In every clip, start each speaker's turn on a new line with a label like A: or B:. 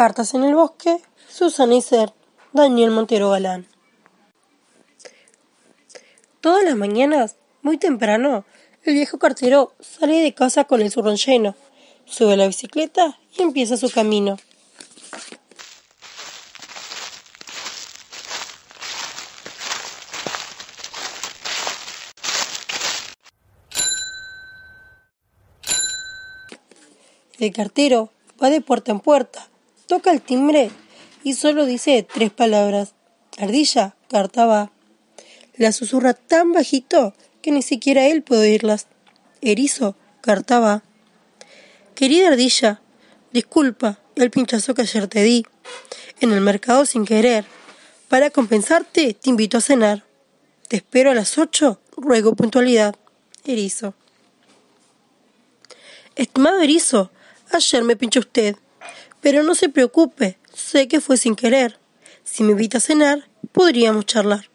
A: Cartas en el bosque, Susana Iser, Daniel Montero Galán. Todas las mañanas, muy temprano, el viejo cartero sale de casa con el zurrón lleno, sube a la bicicleta y empieza su camino. El cartero va de puerta en puerta, toca el timbre y solo dice tres palabras. Ardilla, carta va. La susurra tan bajito que ni siquiera él puede oírlas. Erizo, carta va. Querida ardilla, disculpa el pinchazo que ayer te di. En el mercado sin querer. Para compensarte, te invito a cenar. Te espero a las ocho, ruego puntualidad. Erizo. Estimado erizo, Ayer me pinchó usted. Pero no se preocupe, sé que fue sin querer. Si me invita a cenar, podríamos charlar.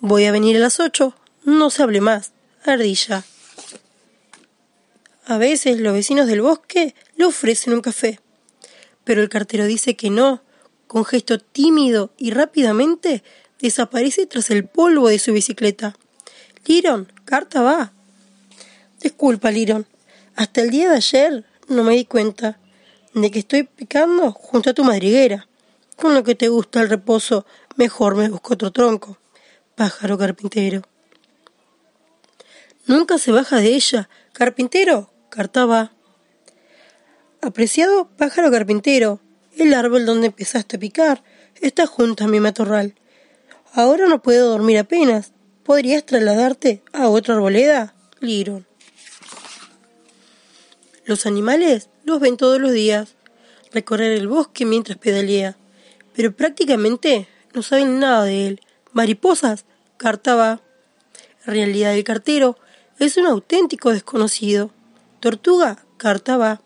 A: Voy a venir a las ocho, no se hable más. Ardilla. A veces los vecinos del bosque le ofrecen un café. Pero el cartero dice que no. Con gesto tímido y rápidamente desaparece tras el polvo de su bicicleta. Liron, carta va. Disculpa, Liron. Hasta el día de ayer no me di cuenta de que estoy picando junto a tu madriguera. Con lo que te gusta el reposo, mejor me busco otro tronco. Pájaro carpintero. Nunca se baja de ella. Carpintero, cartaba. Apreciado pájaro carpintero, el árbol donde empezaste a picar está junto a mi matorral. Ahora no puedo dormir apenas. ¿Podrías trasladarte a otra arboleda? Liron. Los animales los ven todos los días, recorrer el bosque mientras pedalea, pero prácticamente no saben nada de él. Mariposas, cartaba. En realidad el cartero es un auténtico desconocido. Tortuga, cartaba.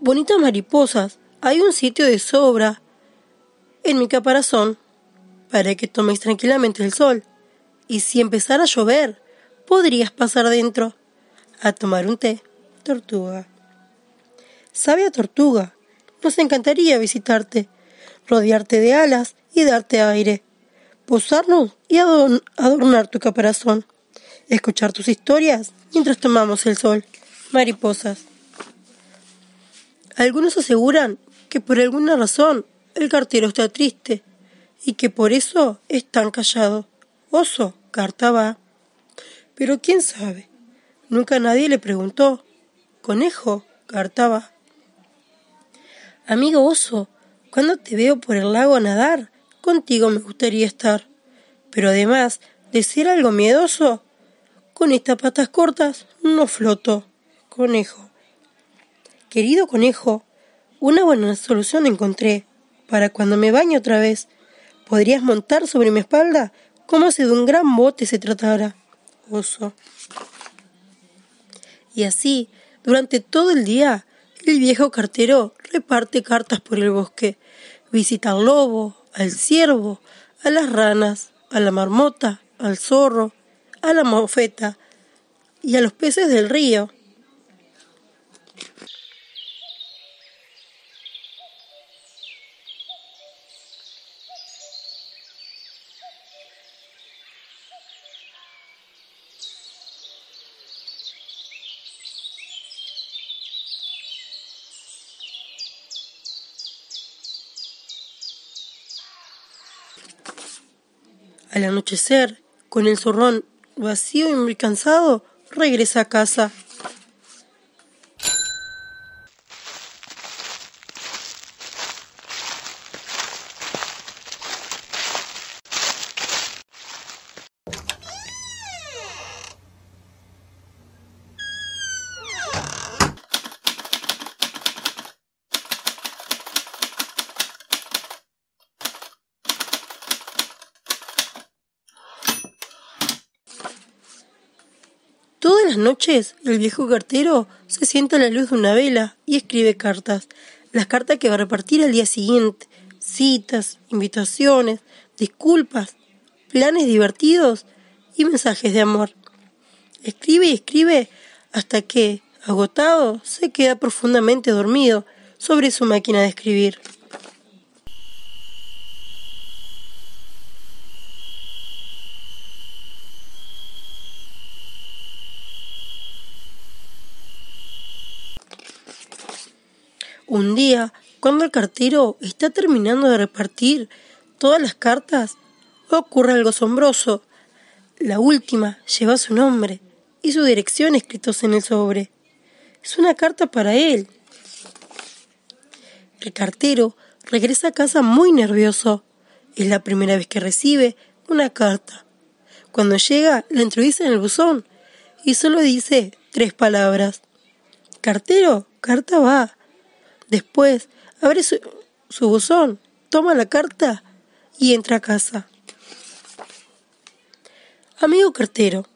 A: Bonitas mariposas, hay un sitio de sobra en mi caparazón para que tomes tranquilamente el sol. Y si empezara a llover, podrías pasar dentro a tomar un té. Tortuga. Sabia tortuga, nos encantaría visitarte, rodearte de alas y darte aire, posarnos y adornar tu caparazón, escuchar tus historias mientras tomamos el sol. Mariposas. Algunos aseguran que por alguna razón el cartero está triste y que por eso es tan callado. Oso, carta va. Pero quién sabe. Nunca nadie le preguntó. Conejo, cartaba. Amigo oso, cuando te veo por el lago a nadar, contigo me gustaría estar. Pero además de ser algo miedoso, con estas patas cortas no floto. Conejo. Querido conejo, una buena solución encontré. Para cuando me bañe otra vez, podrías montar sobre mi espalda como si de un gran bote se tratara. Oso. Y así, durante todo el día, el viejo cartero reparte cartas por el bosque, visita al lobo, al ciervo, a las ranas, a la marmota, al zorro, a la mofeta y a los peces del río. Al anochecer, con el zorrón vacío y muy cansado, regresa a casa. Todas las noches el viejo cartero se sienta a la luz de una vela y escribe cartas. Las cartas que va a repartir al día siguiente. Citas, invitaciones, disculpas, planes divertidos y mensajes de amor. Escribe y escribe hasta que, agotado, se queda profundamente dormido. sobre su máquina de escribir. Un día, cuando el cartero está terminando de repartir todas las cartas, ocurre algo asombroso. La última lleva su nombre y su dirección escritos en el sobre. Es una carta para él. El cartero regresa a casa muy nervioso. Es la primera vez que recibe una carta. Cuando llega, la introduce en el buzón y solo dice tres palabras. Cartero, carta va. Después abre su, buzón, toma la carta y entra a casa. Amigo cartero,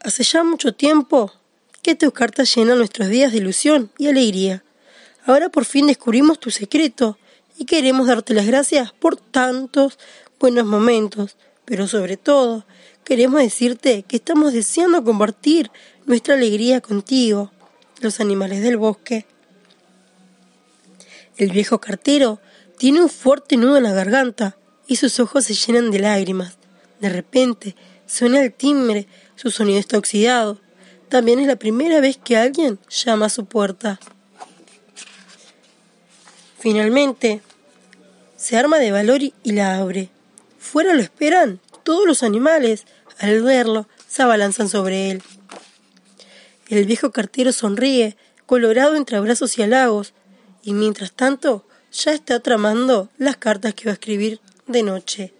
A: hace ya mucho tiempo que tus cartas llenan nuestros días de ilusión y alegría. Ahora por fin descubrimos tu secreto y queremos darte las gracias por tantos buenos momentos, pero sobre todo queremos decirte que estamos deseando compartir nuestra alegría contigo, los animales del bosque. El viejo cartero tiene un fuerte nudo en la garganta y sus ojos se llenan de lágrimas. De repente suena el timbre, su sonido está oxidado. También es la primera vez que alguien llama a su puerta. Finalmente, se arma de valor y la abre. Fuera lo esperan todos los animales. Al verlo, se abalanzan sobre él. El viejo cartero sonríe, colorado entre abrazos y halagos, y mientras tanto ya está tramando las cartas que va a escribir de noche.